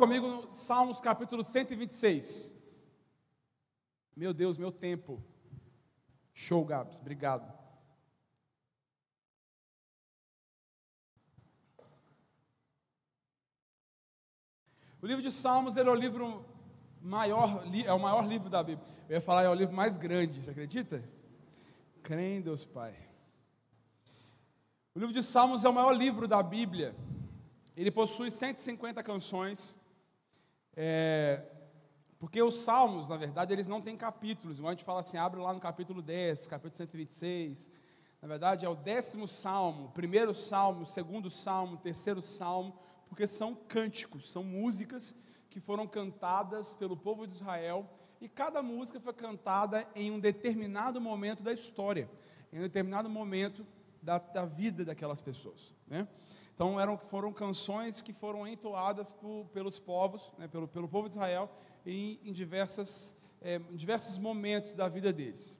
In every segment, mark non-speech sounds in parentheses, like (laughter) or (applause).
comigo no Salmos capítulo 126. Meu Deus, meu tempo. Show, Gabs, obrigado. O livro de Salmos é o livro maior, é o maior livro da Bíblia. Eu ia falar, é o livro mais grande, você acredita? Crê em Deus Pai. O livro de Salmos é o maior livro da Bíblia. Ele possui 150 canções. É, porque os salmos, na verdade, eles não têm capítulos. Igual a gente fala assim, abre lá no capítulo 10, capítulo 126. Na verdade, é o décimo salmo, primeiro salmo, segundo salmo, terceiro salmo, porque são cânticos, são músicas que foram cantadas pelo povo de Israel, e cada música foi cantada em um determinado momento da história, em um determinado momento da, da vida daquelas pessoas. Né? Então eram, foram canções que foram entoadas por, pelos povos, né, pelo, pelo povo de Israel, em, em, diversas, é, em diversos momentos da vida deles.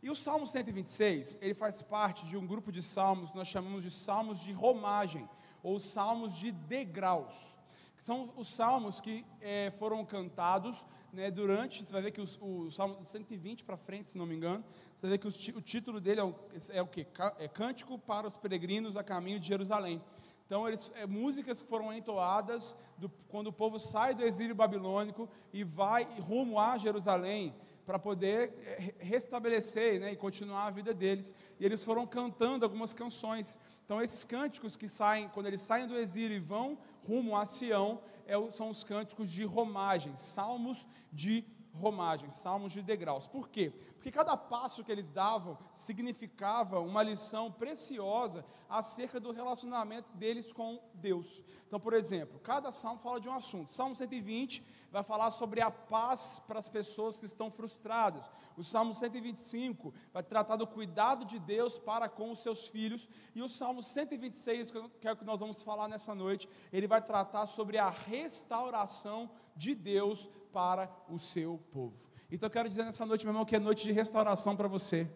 E o Salmo 126, ele faz parte de um grupo de salmos, nós chamamos de salmos de romagem, ou salmos de degraus são os salmos que é, foram cantados né, durante, você vai ver que os, o salmo 120 para frente, se não me engano, você vai ver que o, o título dele é o, é o que? É Cântico para os Peregrinos a Caminho de Jerusalém. Então, eles, é, músicas que foram entoadas do, quando o povo sai do exílio babilônico e vai rumo a Jerusalém para poder é, restabelecer né, e continuar a vida deles. E eles foram cantando algumas canções. Então, esses cânticos que saem, quando eles saem do exílio e vão rumo a Sião, é, são os cânticos de romagem, salmos de romagem, salmos de degraus. Por quê? Porque cada passo que eles davam significava uma lição preciosa acerca do relacionamento deles com Deus. Então, por exemplo, cada salmo fala de um assunto. Salmo 120 vai falar sobre a paz para as pessoas que estão frustradas. O Salmo 125 vai tratar do cuidado de Deus para com os seus filhos. E o Salmo 126, que é o que nós vamos falar nessa noite, ele vai tratar sobre a restauração de Deus para o seu povo. Então eu quero dizer nessa noite, meu irmão, que é noite de restauração para você.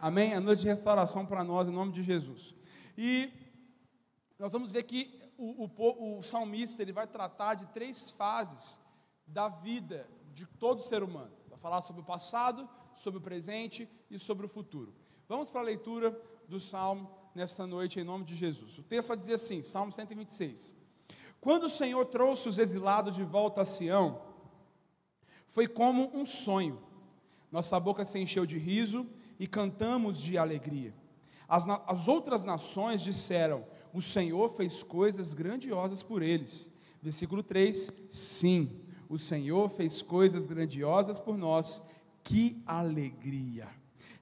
Amém? É noite de restauração para nós, em nome de Jesus. E nós vamos ver que o, o, o salmista ele vai tratar de três fases da vida de todo ser humano. Vai falar sobre o passado, sobre o presente e sobre o futuro. Vamos para a leitura do salmo nesta noite, em nome de Jesus. O texto vai dizer assim, Salmo 126. Quando o Senhor trouxe os exilados de volta a Sião, foi como um sonho. Nossa boca se encheu de riso e cantamos de alegria. As, as outras nações disseram: o Senhor fez coisas grandiosas por eles. Versículo 3: Sim, o Senhor fez coisas grandiosas por nós, que alegria.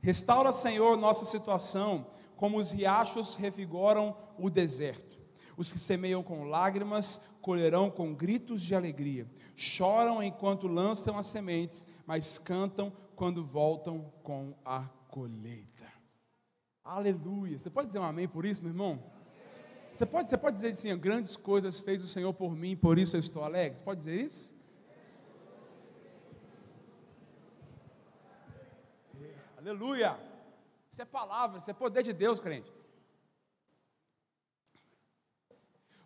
Restaura, Senhor, nossa situação, como os riachos revigoram o deserto. Os que semeiam com lágrimas colherão com gritos de alegria. Choram enquanto lançam as sementes, mas cantam quando voltam com a colheita. Aleluia. Você pode dizer um amém por isso, meu irmão? Você pode, você pode dizer assim, grandes coisas fez o Senhor por mim, por isso eu estou alegre? Você pode dizer isso? Aleluia! Isso é palavra, isso é poder de Deus, crente.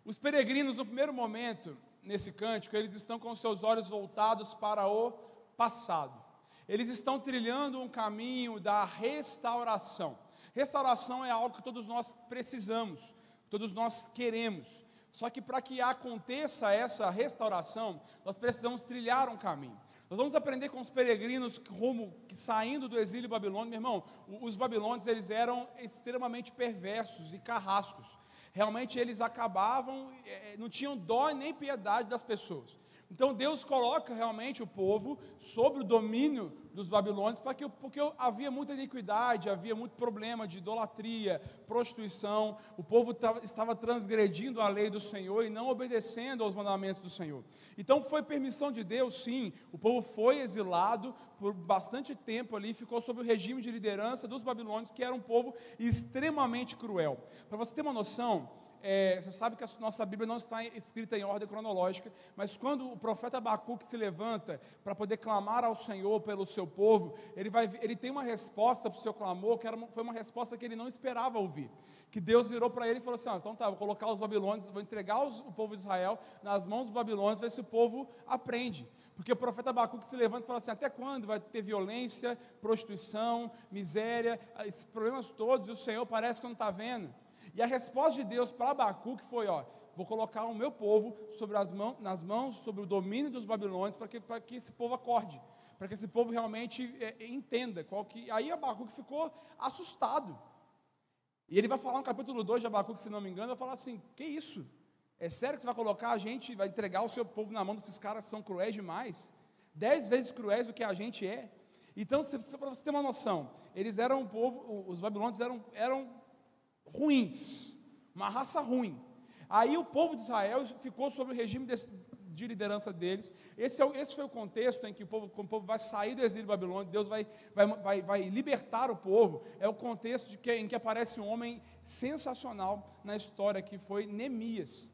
Os peregrinos, no primeiro momento, nesse cântico, eles estão com seus olhos voltados para o passado. Eles estão trilhando um caminho da restauração. Restauração é algo que todos nós precisamos todos nós queremos. Só que para que aconteça essa restauração, nós precisamos trilhar um caminho. Nós vamos aprender com os peregrinos rumo que saindo do exílio babilônico, meu irmão, os babilônios eles eram extremamente perversos e carrascos. Realmente eles acabavam, eh, não tinham dó nem piedade das pessoas. Então Deus coloca realmente o povo sobre o domínio dos babilônios, porque, porque havia muita iniquidade, havia muito problema de idolatria, prostituição, o povo estava transgredindo a lei do Senhor e não obedecendo aos mandamentos do Senhor. Então foi permissão de Deus, sim, o povo foi exilado por bastante tempo ali, ficou sob o regime de liderança dos babilônios, que era um povo extremamente cruel. Para você ter uma noção, é, você sabe que a nossa Bíblia não está escrita em ordem cronológica, mas quando o profeta Abacuque se levanta para poder clamar ao Senhor pelo seu povo, ele, vai, ele tem uma resposta para o seu clamor, que uma, foi uma resposta que ele não esperava ouvir. Que Deus virou para ele e falou assim: ah, então tá, vou colocar os babilônios, vou entregar os, o povo de Israel nas mãos dos babilônios, ver se o povo aprende. Porque o profeta Abacuque se levanta e fala assim: até quando vai ter violência, prostituição, miséria, esses problemas todos, e o Senhor parece que não está vendo. E a resposta de Deus para Abacuque foi: ó, vou colocar o meu povo sobre as mãos, nas mãos, sobre o domínio dos babilônios, para que, para que esse povo acorde, para que esse povo realmente é, entenda qual que. Aí Abacuque ficou assustado. E ele vai falar no capítulo 2 de Abacuque, se não me engano, vai falar assim: que isso? É sério que você vai colocar a gente, vai entregar o seu povo na mão desses caras que são cruéis demais? Dez vezes cruéis do que a gente é. Então, para você ter uma noção, eles eram um povo, os babilônios eram, eram ruins, uma raça ruim. Aí o povo de Israel ficou sob o regime de, de liderança deles. Esse, é, esse, foi o contexto em que o povo, o povo vai sair do exílio babilônico, Deus vai, vai, vai, vai libertar o povo. É o contexto que, em que aparece um homem sensacional na história, que foi Neemias.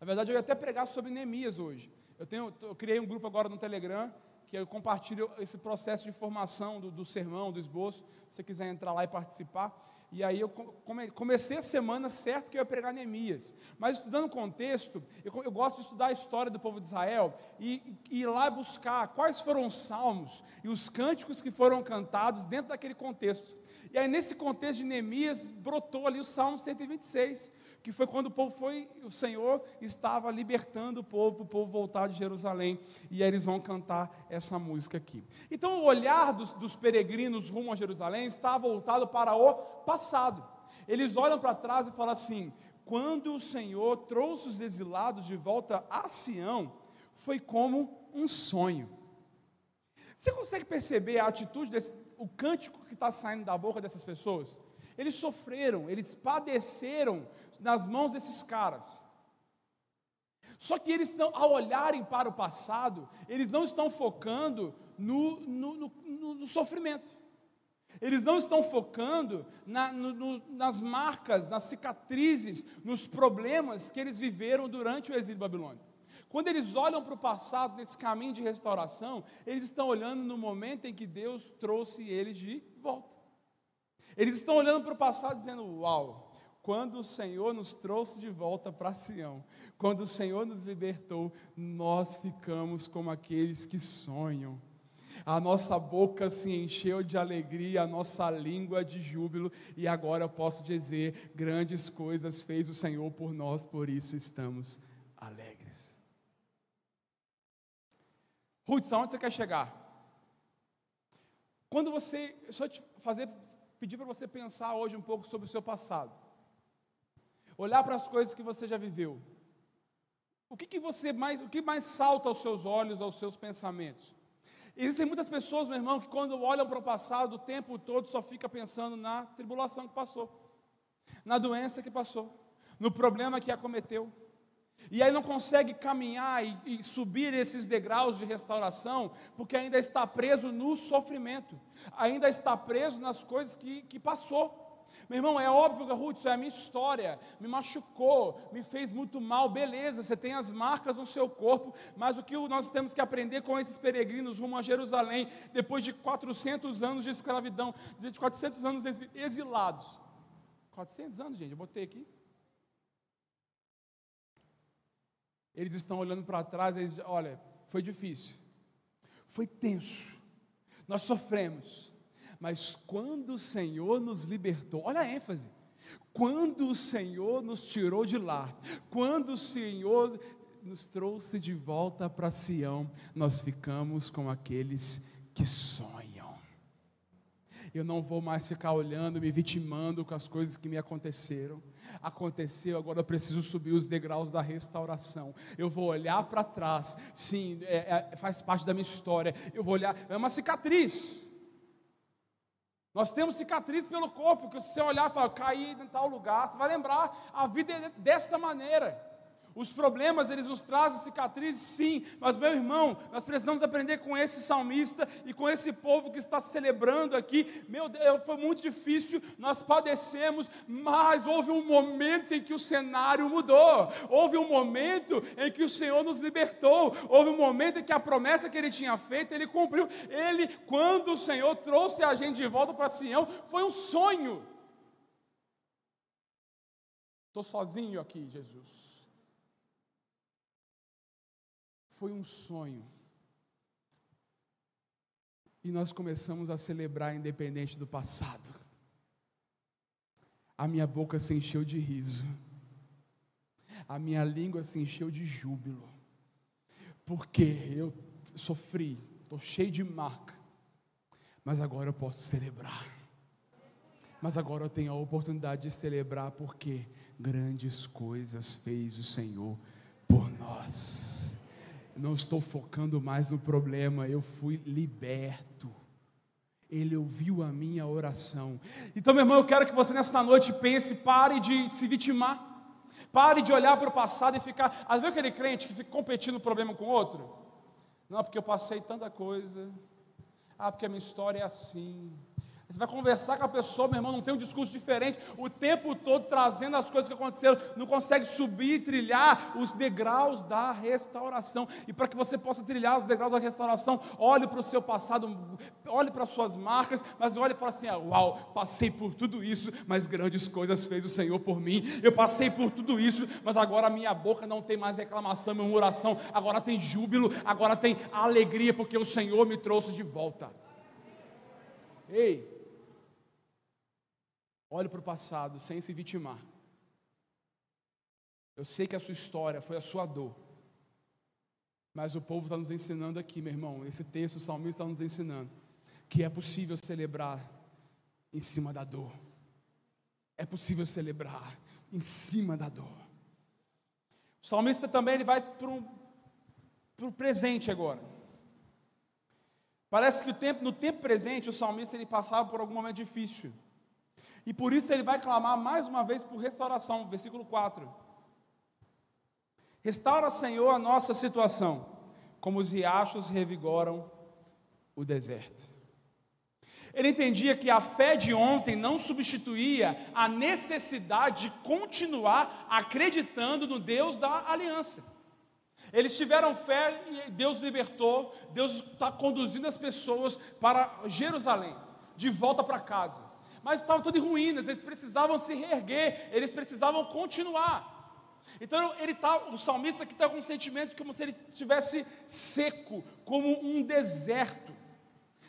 Na verdade, eu ia até pregar sobre Neemias hoje. Eu, tenho, eu criei um grupo agora no Telegram, que eu compartilho esse processo de formação do, do sermão, do esboço, se você quiser entrar lá e participar. E aí eu comecei a semana certo que eu ia pregar Neemias. Mas estudando o contexto, eu, eu, gosto de estudar a história do povo de Israel e, e ir lá buscar quais foram os salmos e os cânticos que foram cantados dentro daquele contexto. E aí, nesse contexto de Neemias, brotou ali o Salmo 126, que foi quando o povo foi, o Senhor estava libertando o povo, para o povo voltar de Jerusalém, e aí eles vão cantar essa música aqui. Então o olhar dos, dos peregrinos rumo a Jerusalém está voltado para o passado. Eles olham para trás e falam assim: quando o Senhor trouxe os exilados de volta a Sião, foi como um sonho. Você consegue perceber a atitude, desse, o cântico que está saindo da boca dessas pessoas? Eles sofreram, eles padeceram nas mãos desses caras. Só que eles estão, ao olharem para o passado, eles não estão focando no, no, no, no sofrimento. Eles não estão focando na, nas marcas, nas cicatrizes, nos problemas que eles viveram durante o exílio babilônico. Quando eles olham para o passado, nesse caminho de restauração, eles estão olhando no momento em que Deus trouxe eles de volta. Eles estão olhando para o passado dizendo: Uau, quando o Senhor nos trouxe de volta para Sião, quando o Senhor nos libertou, nós ficamos como aqueles que sonham. A nossa boca se encheu de alegria, a nossa língua de júbilo, e agora eu posso dizer: grandes coisas fez o Senhor por nós, por isso estamos alegres. Ruth, aonde você quer chegar? Quando você, só te fazer pedir para você pensar hoje um pouco sobre o seu passado. Olhar para as coisas que você já viveu. O que, que você mais, o que mais salta aos seus olhos, aos seus pensamentos? Existem muitas pessoas, meu irmão, que quando olham para o passado, o tempo todo só fica pensando na tribulação que passou, na doença que passou, no problema que acometeu, e aí não consegue caminhar e, e, subir esses degraus de restauração, porque ainda está preso no sofrimento, ainda está preso nas coisas que, que passou. Meu irmão, é óbvio que Ruth, isso é a minha história, me machucou, me fez muito mal, beleza, você tem as marcas no seu corpo, mas o que nós temos que aprender com esses peregrinos rumo a Jerusalém, depois de 400 anos de escravidão, de 400 anos exilados. 400 anos, gente, eu botei aqui. Eles estão olhando para trás eles olha, foi difícil, foi tenso, nós sofremos, mas quando o Senhor nos libertou, olha a ênfase, quando o Senhor nos tirou de lá, quando o Senhor nos trouxe de volta para Sião, nós ficamos com aqueles que sonham. Eu não vou mais ficar olhando, me vitimando com as coisas que me aconteceram aconteceu, agora eu preciso subir os degraus da restauração. Eu vou olhar para trás, sim, é, é, faz parte da minha história. Eu vou olhar, é uma cicatriz. Nós temos cicatriz pelo corpo, que se você olhar e falar, caí em tal lugar, você vai lembrar, a vida é desta maneira. Os problemas, eles nos trazem cicatrizes, sim, mas meu irmão, nós precisamos aprender com esse salmista e com esse povo que está celebrando aqui. Meu Deus, foi muito difícil, nós padecemos, mas houve um momento em que o cenário mudou, houve um momento em que o Senhor nos libertou, houve um momento em que a promessa que ele tinha feito, ele cumpriu. Ele, quando o Senhor trouxe a gente de volta para Sião, foi um sonho. Estou sozinho aqui, Jesus. Foi um sonho. E nós começamos a celebrar independente do passado. A minha boca se encheu de riso. A minha língua se encheu de júbilo. Porque eu sofri, estou cheio de marca. Mas agora eu posso celebrar. Mas agora eu tenho a oportunidade de celebrar porque grandes coisas fez o Senhor por nós não estou focando mais no problema, eu fui liberto. Ele ouviu a minha oração. Então, meu irmão, eu quero que você nesta noite pense, pare de se vitimar. Pare de olhar para o passado e ficar. Às vezes aquele crente que fica competindo o problema com o outro. Não, porque eu passei tanta coisa. Ah, porque a minha história é assim. Você vai conversar com a pessoa, meu irmão, não tem um discurso diferente, o tempo todo trazendo as coisas que aconteceram, não consegue subir e trilhar os degraus da restauração. E para que você possa trilhar os degraus da restauração, olhe para o seu passado, olhe para as suas marcas, mas olhe e fale assim: ah, Uau, passei por tudo isso, mas grandes coisas fez o Senhor por mim. Eu passei por tudo isso, mas agora a minha boca não tem mais reclamação, murmuração, agora tem júbilo, agora tem alegria, porque o Senhor me trouxe de volta. Ei, Olhe para o passado sem se vitimar. Eu sei que a sua história foi a sua dor. Mas o povo está nos ensinando aqui, meu irmão. Esse texto, o salmista está nos ensinando que é possível celebrar em cima da dor. É possível celebrar em cima da dor. O salmista também ele vai para o presente agora. Parece que o tempo, no tempo presente o salmista ele passava por algum momento difícil. E por isso ele vai clamar mais uma vez por restauração, versículo 4. Restaura, Senhor, a nossa situação, como os riachos revigoram o deserto. Ele entendia que a fé de ontem não substituía a necessidade de continuar acreditando no Deus da aliança. Eles tiveram fé e Deus libertou, Deus está conduzindo as pessoas para Jerusalém, de volta para casa mas estavam tudo em ruínas, eles precisavam se reerguer, eles precisavam continuar. Então ele tá, o salmista aqui está com um sentimento como se ele estivesse seco, como um deserto.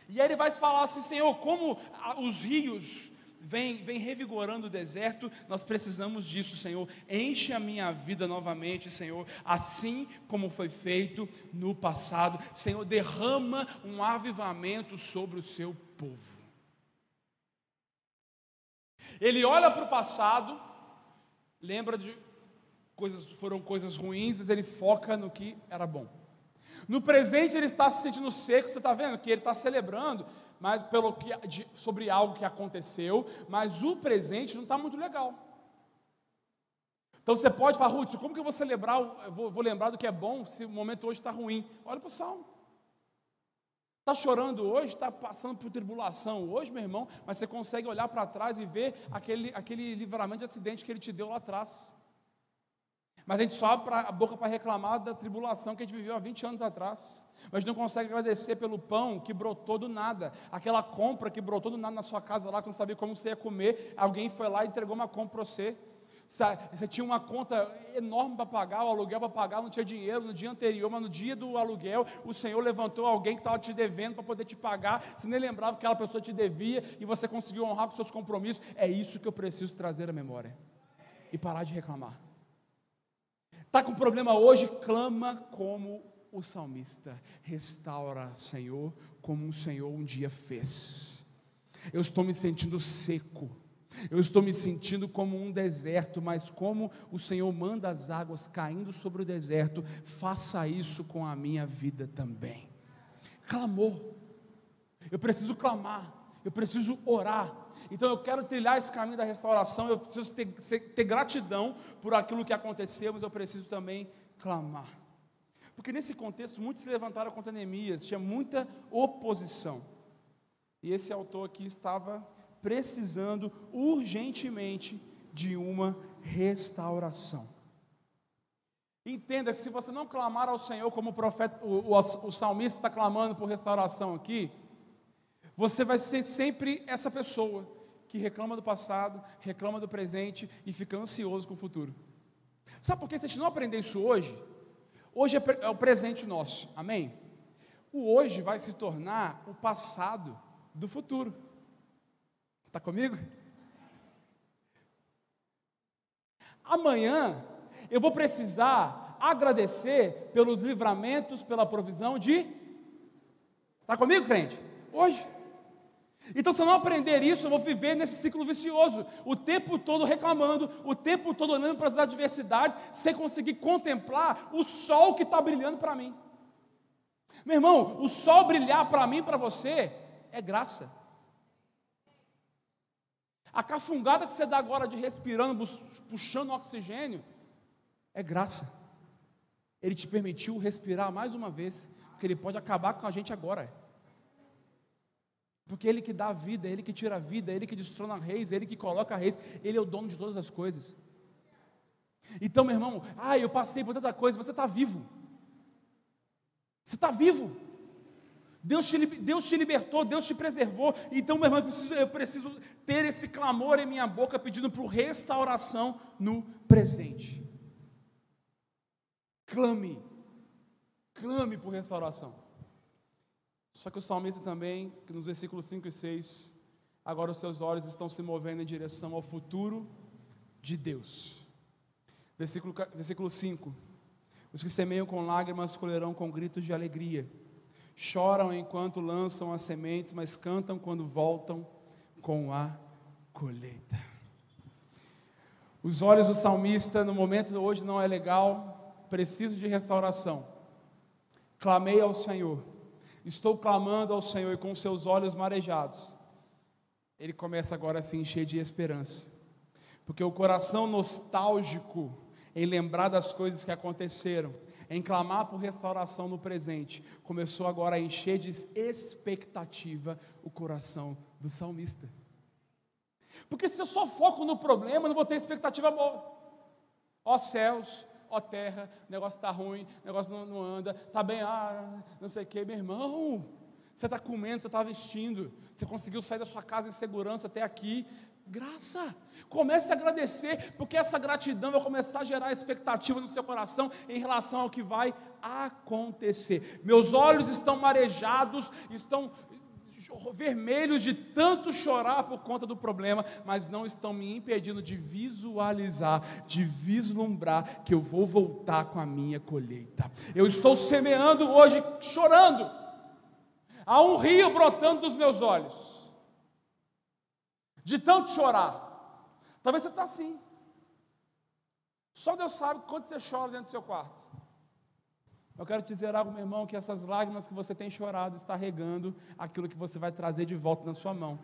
E aí ele vai falar assim, Senhor, como os rios vêm vem revigorando o deserto, nós precisamos disso, Senhor. Enche a minha vida novamente, Senhor, assim como foi feito no passado. Senhor, derrama um avivamento sobre o seu povo. Ele olha para o passado, lembra de coisas, foram coisas ruins, mas ele foca no que era bom. No presente ele está se sentindo seco, você está vendo que ele está celebrando, mas pelo que, de, sobre algo que aconteceu, mas o presente não está muito legal. Então você pode falar, Ruth, como que eu vou celebrar, eu vou, vou lembrar do que é bom se o momento hoje está ruim? Olha para o salmo. Está chorando hoje, está passando por tribulação hoje, meu irmão, mas você consegue olhar para trás e ver aquele, aquele livramento de acidente que ele te deu lá atrás. Mas a gente só abre a boca para reclamar da tribulação que a gente viveu há 20 anos atrás. Mas não consegue agradecer pelo pão que brotou do nada. Aquela compra que brotou do nada na sua casa lá, que você não sabia como você ia comer. Alguém foi lá e entregou uma compra para você. Você tinha uma conta enorme para pagar, o aluguel para pagar, não tinha dinheiro no dia anterior, mas no dia do aluguel, o Senhor levantou alguém que estava te devendo para poder te pagar. Você nem lembrava que aquela pessoa te devia e você conseguiu honrar com seus compromissos. É isso que eu preciso trazer à memória e parar de reclamar. Está com problema hoje? Clama como o salmista. Restaura, Senhor, como o Senhor um dia fez. Eu estou me sentindo seco eu estou me sentindo como um deserto, mas como o Senhor manda as águas caindo sobre o deserto, faça isso com a minha vida também. Clamor. Eu preciso clamar. eu preciso orar. Então eu quero trilhar esse caminho da restauração, eu preciso ter, ter gratidão por aquilo que aconteceu, mas eu preciso também clamar. Porque nesse contexto, muitos se levantaram contra Neemias, tinha muita oposição. E esse autor aqui estava precisando urgentemente de uma restauração. Entenda que se você não clamar ao Senhor como o profeta, o, o, o salmista está clamando por restauração aqui, você vai ser sempre essa pessoa que reclama do passado, reclama do presente e fica ansioso com o futuro. Sabe por que se a gente não aprender isso hoje? Hoje é, é o presente nosso, amém? O hoje vai se tornar o passado do futuro. Está comigo? Amanhã eu vou precisar agradecer pelos livramentos, pela provisão de. Está comigo, crente? Hoje. Então, se eu não aprender isso, eu vou viver nesse ciclo vicioso, o tempo todo reclamando, o tempo todo olhando para as adversidades, sem conseguir contemplar o sol que está brilhando para mim. Meu irmão, o sol brilhar para mim, para você, é graça. A cafungada que você dá agora de respirando, puxando oxigênio, é graça. Ele te permitiu respirar mais uma vez, porque ele pode acabar com a gente agora. Porque ele que dá a vida, ele que tira a vida, ele que destrona reis, ele que coloca reis, ele é o dono de todas as coisas. Então, meu irmão, ah, eu passei por tanta coisa, você está vivo. Você está vivo. Deus te, Deus te libertou, Deus te preservou. Então, meu irmão, eu preciso, eu preciso ter esse clamor em minha boca pedindo por restauração no presente. Clame, clame por restauração. Só que o salmista também, nos versículos 5 e 6, agora os seus olhos estão se movendo em direção ao futuro de Deus. Versículo, versículo 5: Os que semeiam com lágrimas colherão com gritos de alegria, choram enquanto lançam as sementes, mas cantam quando voltam com a colheita. Os olhos do salmista no momento de hoje não é legal, preciso de restauração. Clamei ao Senhor Estou clamando ao Senhor e com seus olhos marejados. Ele começa agora a se encher de esperança. Porque o coração nostálgico em lembrar das coisas que aconteceram, em clamar por restauração no presente, começou agora a encher de expectativa o coração do salmista. Porque se eu só foco no problema, eu não vou ter expectativa boa. Ó céus, ó terra, o negócio está ruim, o negócio não, não anda, está bem, ah, não sei o que, meu irmão. Você está comendo, você está vestindo, você conseguiu sair da sua casa em segurança até aqui. Graça, comece a agradecer, porque essa gratidão vai começar a gerar expectativa no seu coração em relação ao que vai acontecer. Meus olhos estão marejados, estão vermelhos de tanto chorar por conta do problema, mas não estão me impedindo de visualizar, de vislumbrar que eu vou voltar com a minha colheita. Eu estou semeando hoje chorando. Há um rio brotando dos meus olhos. De tanto chorar. Talvez você está assim. Só Deus sabe quanto você chora dentro do seu quarto. Eu quero te dizer algo, meu irmão, que essas lágrimas que você tem chorado está regando aquilo que você vai trazer de volta na sua mão,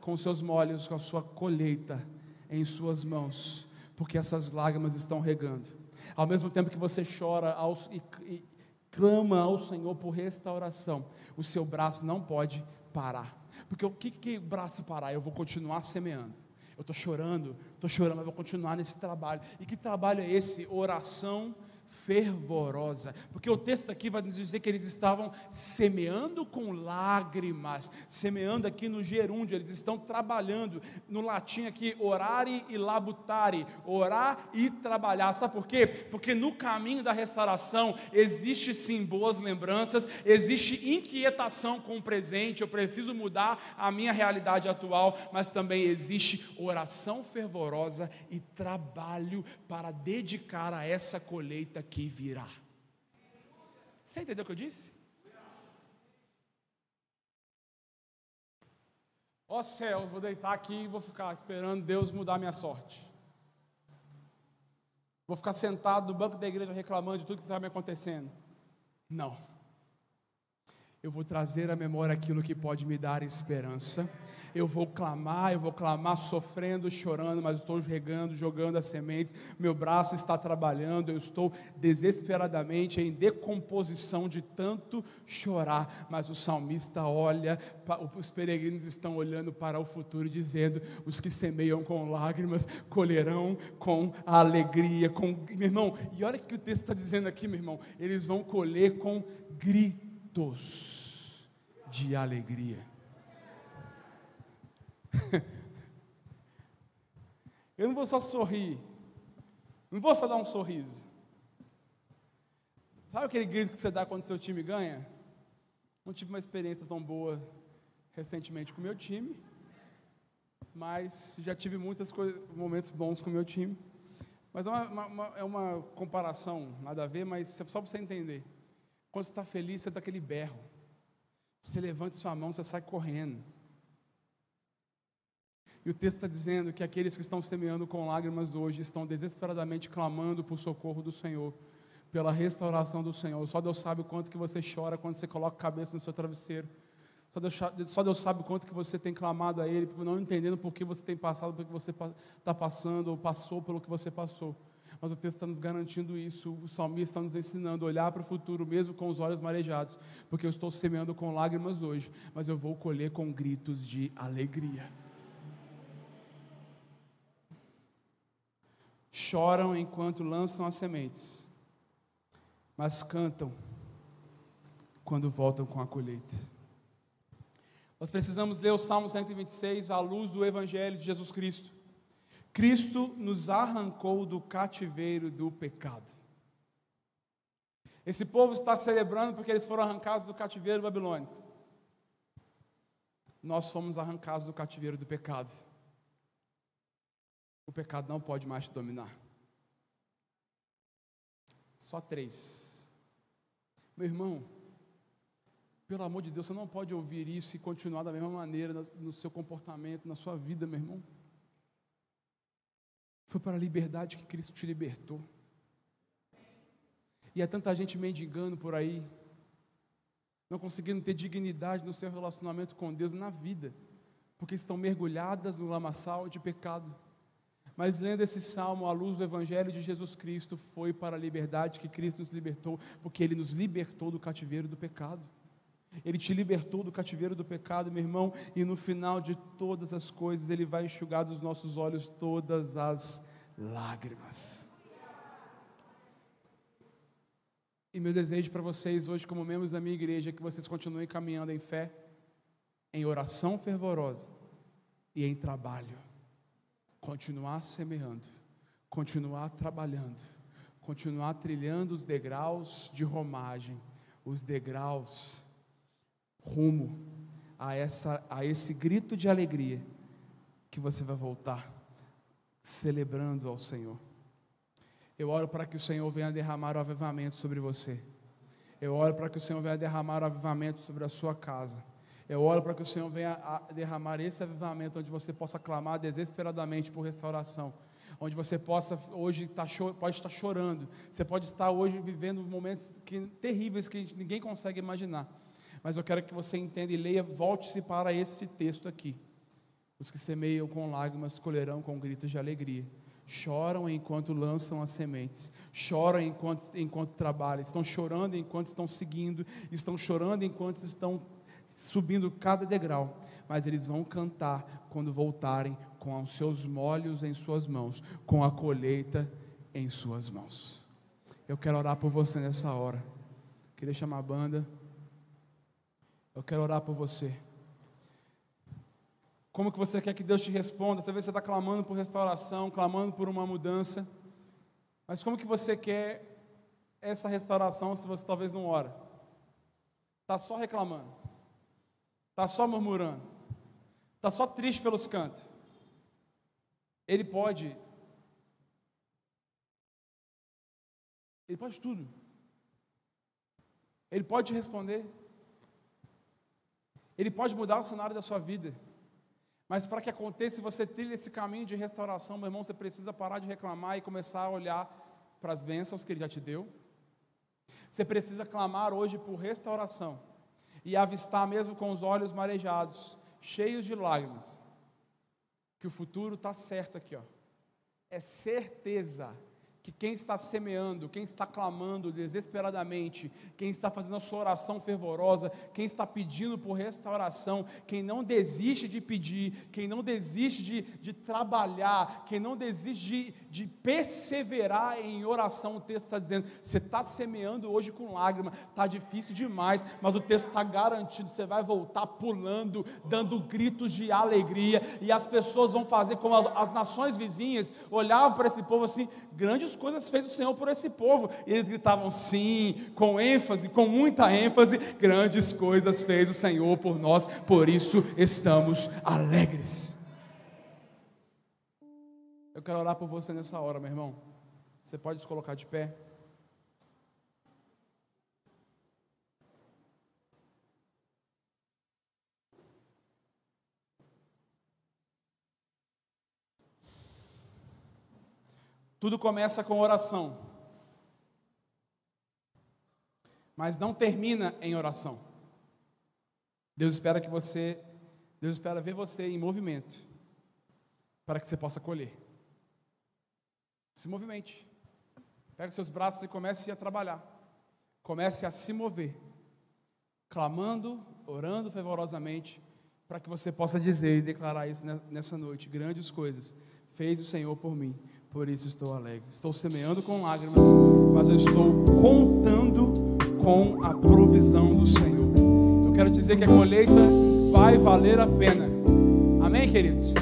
com seus molhos, com a sua colheita em suas mãos, porque essas lágrimas estão regando. Ao mesmo tempo que você chora e, e clama ao Senhor por restauração, o seu braço não pode parar. Porque o que que o braço parar? Eu vou continuar semeando. Eu estou chorando, estou chorando, mas vou continuar nesse trabalho. E que trabalho é esse? Oração fervorosa, porque o texto aqui vai nos dizer que eles estavam semeando com lágrimas, semeando aqui no gerúndio, eles estão trabalhando, no latim aqui, orare e labutare, orar e trabalhar, sabe por quê? Porque no caminho da restauração existe sim boas lembranças, existe inquietação com o presente, eu preciso mudar a minha realidade atual, mas também existe oração fervorosa e trabalho para dedicar a essa colheita que virá. Você entendeu o que eu disse? Ó oh, céus, vou deitar aqui e vou ficar esperando Deus mudar minha sorte. Vou ficar sentado no banco da igreja reclamando de tudo que está me acontecendo. Não. Eu vou trazer à memória aquilo que pode me dar esperança eu vou clamar, eu vou clamar sofrendo, chorando, mas estou regando, jogando as sementes, meu braço está trabalhando, eu estou desesperadamente em decomposição de tanto chorar, mas o salmista olha, os peregrinos estão olhando para o futuro, dizendo: os que semeiam com lágrimas colherão com alegria, com meu irmão, e olha o que o texto está dizendo aqui, meu irmão, eles vão colher com gritos de alegria. (laughs) Eu não vou só sorrir, não vou só dar um sorriso. Sabe aquele grito que você dá quando seu time ganha? Não tive uma experiência tão boa recentemente com o meu time, mas já tive muitos momentos bons com o meu time. Mas é uma, uma, é uma comparação, nada a ver, mas só para você entender. Quando você está feliz, você dá aquele berro. Você levanta sua mão, você sai correndo. E o texto está dizendo que aqueles que estão semeando com lágrimas hoje estão desesperadamente clamando por socorro do Senhor, pela restauração do Senhor. Só Deus sabe o quanto que você chora quando você coloca a cabeça no seu travesseiro. Só Deus, só Deus sabe o quanto que você tem clamado a Ele, não entendendo por que você tem passado, por que você está passando, ou passou pelo que você passou. Mas o texto está nos garantindo isso, o salmista está nos ensinando a olhar para o futuro, mesmo com os olhos marejados, porque eu estou semeando com lágrimas hoje, mas eu vou colher com gritos de alegria. Choram enquanto lançam as sementes, mas cantam quando voltam com a colheita. Nós precisamos ler o Salmo 126 à luz do Evangelho de Jesus Cristo. Cristo nos arrancou do cativeiro do pecado. Esse povo está celebrando porque eles foram arrancados do cativeiro babilônico. Nós fomos arrancados do cativeiro do pecado o pecado não pode mais te dominar. Só três. Meu irmão, pelo amor de Deus, você não pode ouvir isso e continuar da mesma maneira no seu comportamento, na sua vida, meu irmão. Foi para a liberdade que Cristo te libertou. E há tanta gente mendigando por aí, não conseguindo ter dignidade no seu relacionamento com Deus na vida, porque estão mergulhadas no lamaçal de pecado. Mas lendo esse salmo à luz do Evangelho de Jesus Cristo, foi para a liberdade que Cristo nos libertou, porque Ele nos libertou do cativeiro do pecado. Ele te libertou do cativeiro do pecado, meu irmão, e no final de todas as coisas, Ele vai enxugar dos nossos olhos todas as lágrimas. E meu desejo para vocês hoje, como membros da minha igreja, é que vocês continuem caminhando em fé, em oração fervorosa e em trabalho continuar semeando, continuar trabalhando, continuar trilhando os degraus de romagem, os degraus rumo a, essa, a esse grito de alegria que você vai voltar celebrando ao Senhor. Eu oro para que o Senhor venha derramar o avivamento sobre você. Eu oro para que o Senhor venha derramar o avivamento sobre a sua casa. Eu oro para que o Senhor venha derramar esse avivamento, onde você possa clamar desesperadamente por restauração. Onde você possa hoje tá pode estar chorando. Você pode estar hoje vivendo momentos que, terríveis que ninguém consegue imaginar. Mas eu quero que você entenda e leia, volte-se para esse texto aqui. Os que semeiam com lágrimas colherão com gritos de alegria. Choram enquanto lançam as sementes, choram enquanto, enquanto trabalham, estão chorando enquanto estão seguindo, estão chorando enquanto estão subindo cada degrau, mas eles vão cantar quando voltarem com os seus molhos em suas mãos, com a colheita em suas mãos. Eu quero orar por você nessa hora. Queria chamar a banda. Eu quero orar por você. Como que você quer que Deus te responda? Talvez você está clamando por restauração, clamando por uma mudança. Mas como que você quer essa restauração se você talvez não ora? Está só reclamando. Está só murmurando. Está só triste pelos cantos. Ele pode. Ele pode tudo. Ele pode te responder. Ele pode mudar o cenário da sua vida. Mas para que aconteça, você trilhe esse caminho de restauração, meu irmão, você precisa parar de reclamar e começar a olhar para as bênçãos que Ele já te deu. Você precisa clamar hoje por restauração. E avistar mesmo com os olhos marejados, cheios de lágrimas, que o futuro está certo aqui, ó. É certeza que quem está semeando, quem está clamando desesperadamente, quem está fazendo a sua oração fervorosa, quem está pedindo por restauração, quem não desiste de pedir, quem não desiste de, de trabalhar, quem não desiste de, de perseverar em oração, o texto está dizendo: você está semeando hoje com lágrima, está difícil demais, mas o texto está garantido, você vai voltar pulando, dando gritos de alegria, e as pessoas vão fazer como as, as nações vizinhas olhavam para esse povo assim, grandes coisas fez o Senhor por esse povo. E eles gritavam sim, com ênfase, com muita ênfase: grandes coisas fez o Senhor por nós, por isso estamos alegres. Eu quero orar por você nessa hora, meu irmão. Você pode se colocar de pé. Tudo começa com oração, mas não termina em oração. Deus espera que você, Deus espera ver você em movimento, para que você possa colher. Se movimente, pega seus braços e comece a trabalhar, comece a se mover, clamando, orando fervorosamente, para que você possa dizer e declarar isso nessa noite: grandes coisas fez o Senhor por mim por isso estou alegre. Estou semeando com lágrimas, mas eu estou contando com a provisão do Senhor. Eu quero dizer que a colheita vai valer a pena. Amém, queridos?